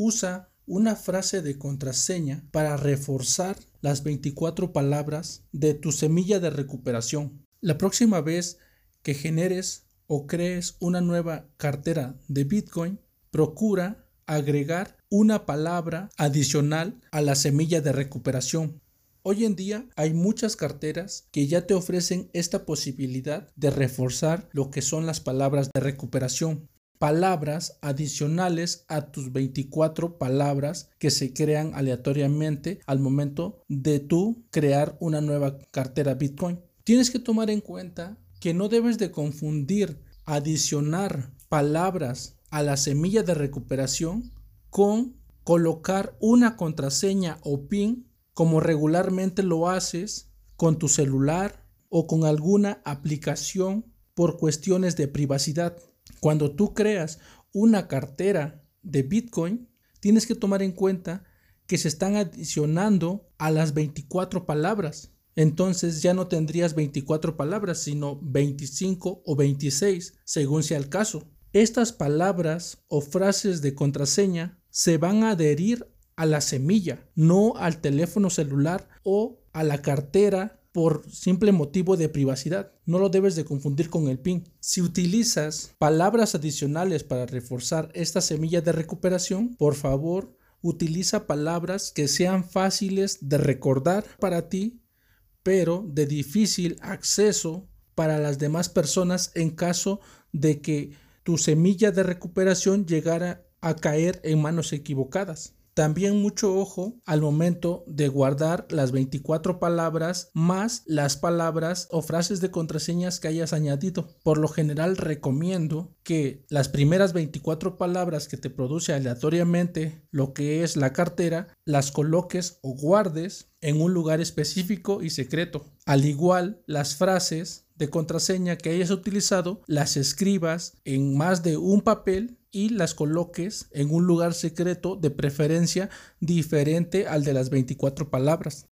usa una frase de contraseña para reforzar las 24 palabras de tu semilla de recuperación. La próxima vez que generes o crees una nueva cartera de Bitcoin, procura agregar una palabra adicional a la semilla de recuperación. Hoy en día hay muchas carteras que ya te ofrecen esta posibilidad de reforzar lo que son las palabras de recuperación. Palabras adicionales a tus 24 palabras que se crean aleatoriamente al momento de tú crear una nueva cartera Bitcoin. Tienes que tomar en cuenta que no debes de confundir adicionar palabras a la semilla de recuperación con colocar una contraseña o PIN como regularmente lo haces con tu celular o con alguna aplicación por cuestiones de privacidad. Cuando tú creas una cartera de Bitcoin, tienes que tomar en cuenta que se están adicionando a las 24 palabras. Entonces ya no tendrías 24 palabras, sino 25 o 26, según sea el caso. Estas palabras o frases de contraseña se van a adherir a la semilla, no al teléfono celular o a la cartera por simple motivo de privacidad. No lo debes de confundir con el PIN. Si utilizas palabras adicionales para reforzar esta semilla de recuperación, por favor, utiliza palabras que sean fáciles de recordar para ti, pero de difícil acceso para las demás personas en caso de que tu semilla de recuperación llegara a caer en manos equivocadas. También mucho ojo al momento de guardar las 24 palabras más las palabras o frases de contraseñas que hayas añadido. Por lo general recomiendo que las primeras 24 palabras que te produce aleatoriamente lo que es la cartera las coloques o guardes en un lugar específico y secreto. Al igual las frases de contraseña que hayas utilizado las escribas en más de un papel y las coloques en un lugar secreto de preferencia diferente al de las 24 palabras.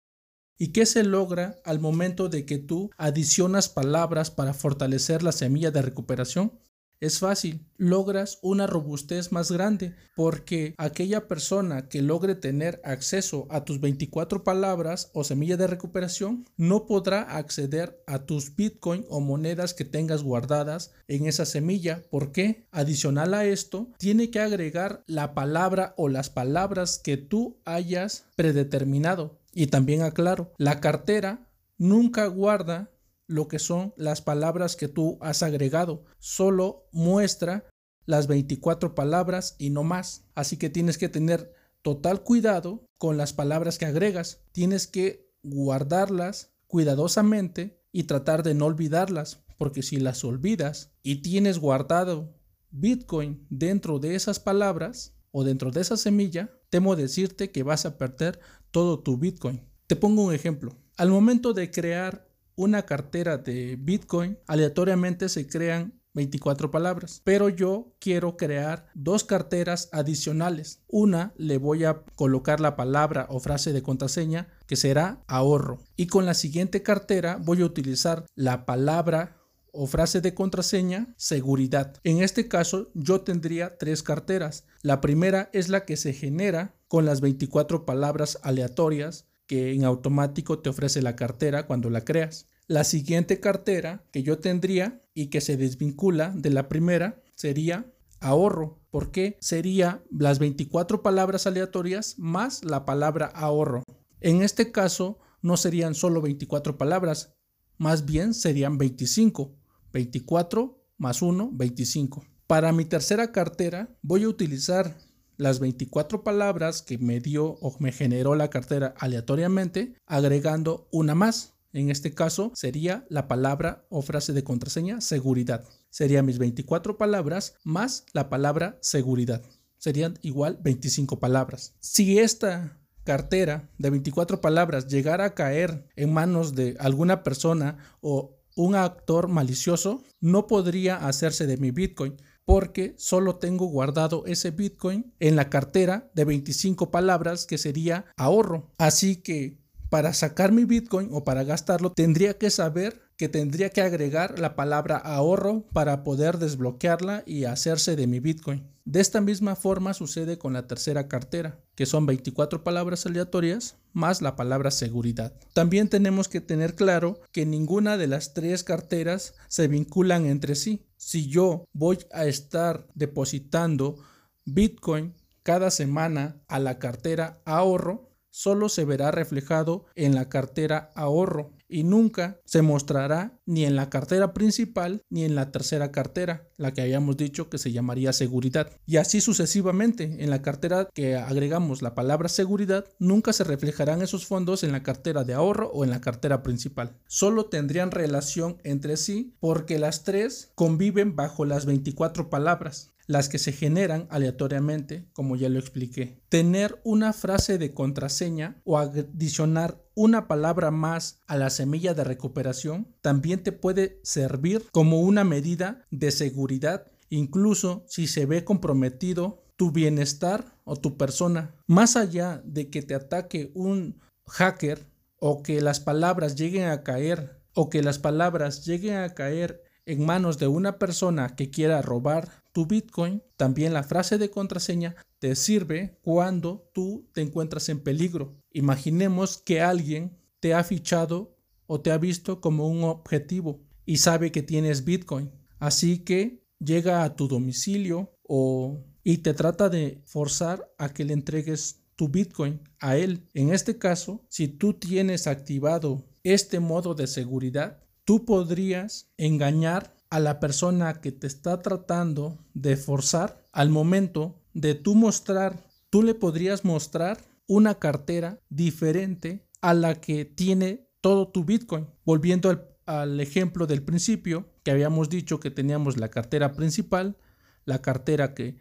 ¿Y qué se logra al momento de que tú adicionas palabras para fortalecer la semilla de recuperación? Es fácil, logras una robustez más grande porque aquella persona que logre tener acceso a tus 24 palabras o semilla de recuperación no podrá acceder a tus bitcoin o monedas que tengas guardadas en esa semilla. ¿Por qué? Adicional a esto, tiene que agregar la palabra o las palabras que tú hayas predeterminado. Y también aclaro, la cartera nunca guarda lo que son las palabras que tú has agregado. Solo muestra las 24 palabras y no más. Así que tienes que tener total cuidado con las palabras que agregas. Tienes que guardarlas cuidadosamente y tratar de no olvidarlas, porque si las olvidas y tienes guardado Bitcoin dentro de esas palabras o dentro de esa semilla, temo decirte que vas a perder todo tu Bitcoin. Te pongo un ejemplo. Al momento de crear una cartera de Bitcoin, aleatoriamente se crean 24 palabras, pero yo quiero crear dos carteras adicionales. Una le voy a colocar la palabra o frase de contraseña que será ahorro y con la siguiente cartera voy a utilizar la palabra o frase de contraseña seguridad. En este caso yo tendría tres carteras. La primera es la que se genera con las 24 palabras aleatorias que en automático te ofrece la cartera cuando la creas. La siguiente cartera que yo tendría y que se desvincula de la primera sería ahorro, porque sería las 24 palabras aleatorias más la palabra ahorro. En este caso no serían solo 24 palabras, más bien serían 25. 24 más 1, 25. Para mi tercera cartera voy a utilizar las 24 palabras que me dio o me generó la cartera aleatoriamente, agregando una más. En este caso sería la palabra o frase de contraseña seguridad. Serían mis 24 palabras más la palabra seguridad. Serían igual 25 palabras. Si esta cartera de 24 palabras llegara a caer en manos de alguna persona o un actor malicioso, no podría hacerse de mi Bitcoin porque solo tengo guardado ese Bitcoin en la cartera de 25 palabras que sería ahorro. Así que para sacar mi Bitcoin o para gastarlo tendría que saber que tendría que agregar la palabra ahorro para poder desbloquearla y hacerse de mi Bitcoin. De esta misma forma sucede con la tercera cartera, que son 24 palabras aleatorias más la palabra seguridad. También tenemos que tener claro que ninguna de las tres carteras se vinculan entre sí. Si yo voy a estar depositando Bitcoin cada semana a la cartera ahorro, solo se verá reflejado en la cartera ahorro y nunca se mostrará ni en la cartera principal ni en la tercera cartera, la que habíamos dicho que se llamaría seguridad. Y así sucesivamente, en la cartera que agregamos la palabra seguridad, nunca se reflejarán esos fondos en la cartera de ahorro o en la cartera principal. Solo tendrían relación entre sí porque las tres conviven bajo las 24 palabras las que se generan aleatoriamente, como ya lo expliqué. Tener una frase de contraseña o adicionar una palabra más a la semilla de recuperación también te puede servir como una medida de seguridad, incluso si se ve comprometido tu bienestar o tu persona. Más allá de que te ataque un hacker o que las palabras lleguen a caer o que las palabras lleguen a caer en manos de una persona que quiera robar tu Bitcoin, también la frase de contraseña te sirve cuando tú te encuentras en peligro. Imaginemos que alguien te ha fichado o te ha visto como un objetivo y sabe que tienes Bitcoin. Así que llega a tu domicilio o y te trata de forzar a que le entregues tu Bitcoin a él. En este caso, si tú tienes activado este modo de seguridad, tú podrías engañar a la persona que te está tratando de forzar al momento de tú mostrar, tú le podrías mostrar una cartera diferente a la que tiene todo tu Bitcoin. Volviendo al, al ejemplo del principio, que habíamos dicho que teníamos la cartera principal, la cartera que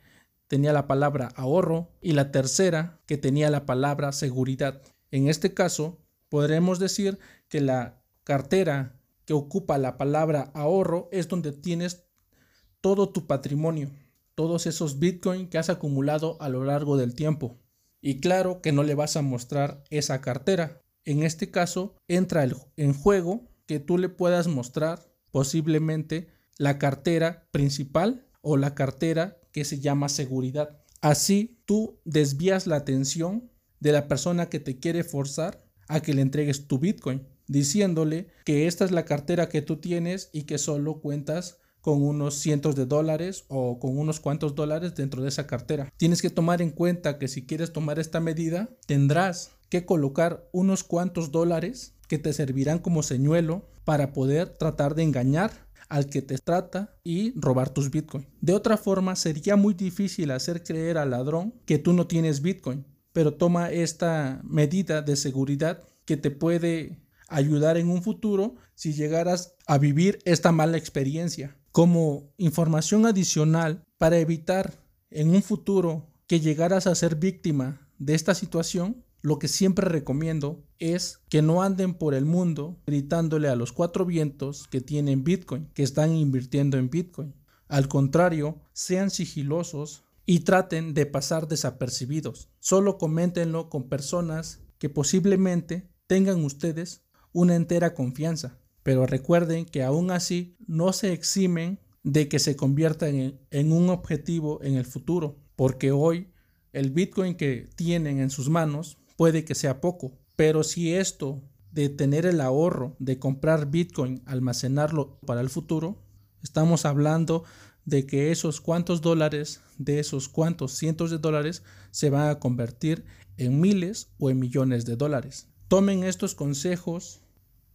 tenía la palabra ahorro y la tercera que tenía la palabra seguridad. En este caso, podremos decir que la cartera que ocupa la palabra ahorro es donde tienes todo tu patrimonio, todos esos bitcoins que has acumulado a lo largo del tiempo. Y claro que no le vas a mostrar esa cartera. En este caso entra en juego que tú le puedas mostrar posiblemente la cartera principal o la cartera que se llama seguridad. Así tú desvías la atención de la persona que te quiere forzar a que le entregues tu Bitcoin diciéndole que esta es la cartera que tú tienes y que solo cuentas con unos cientos de dólares o con unos cuantos dólares dentro de esa cartera. Tienes que tomar en cuenta que si quieres tomar esta medida, tendrás que colocar unos cuantos dólares que te servirán como señuelo para poder tratar de engañar al que te trata y robar tus bitcoin. De otra forma, sería muy difícil hacer creer al ladrón que tú no tienes bitcoin, pero toma esta medida de seguridad que te puede ayudar en un futuro si llegaras a vivir esta mala experiencia. Como información adicional para evitar en un futuro que llegaras a ser víctima de esta situación, lo que siempre recomiendo es que no anden por el mundo gritándole a los cuatro vientos que tienen Bitcoin, que están invirtiendo en Bitcoin. Al contrario, sean sigilosos y traten de pasar desapercibidos. Solo coméntenlo con personas que posiblemente tengan ustedes una entera confianza. Pero recuerden que aún así no se eximen de que se conviertan en, en, un objetivo en el futuro, porque hoy el Bitcoin que tienen en sus manos puede que sea poco, pero si esto de tener el ahorro, de comprar Bitcoin, almacenarlo para el futuro, estamos hablando de que esos cuantos dólares, de esos cuantos cientos de dólares, se van a convertir en miles o en millones de dólares. Tomen estos consejos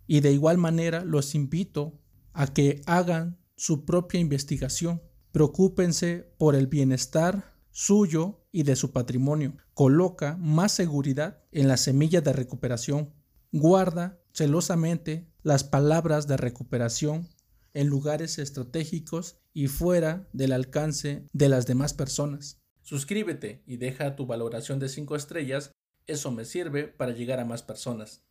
y de igual manera los invito a que hagan su propia investigación. Preocúpense por el bienestar suyo y de su patrimonio. Coloca más seguridad en la semilla de recuperación. Guarda celosamente las palabras de recuperación en lugares estratégicos y fuera del alcance de las demás personas. Suscríbete y deja tu valoración de 5 estrellas, eso me sirve para llegar a más personas.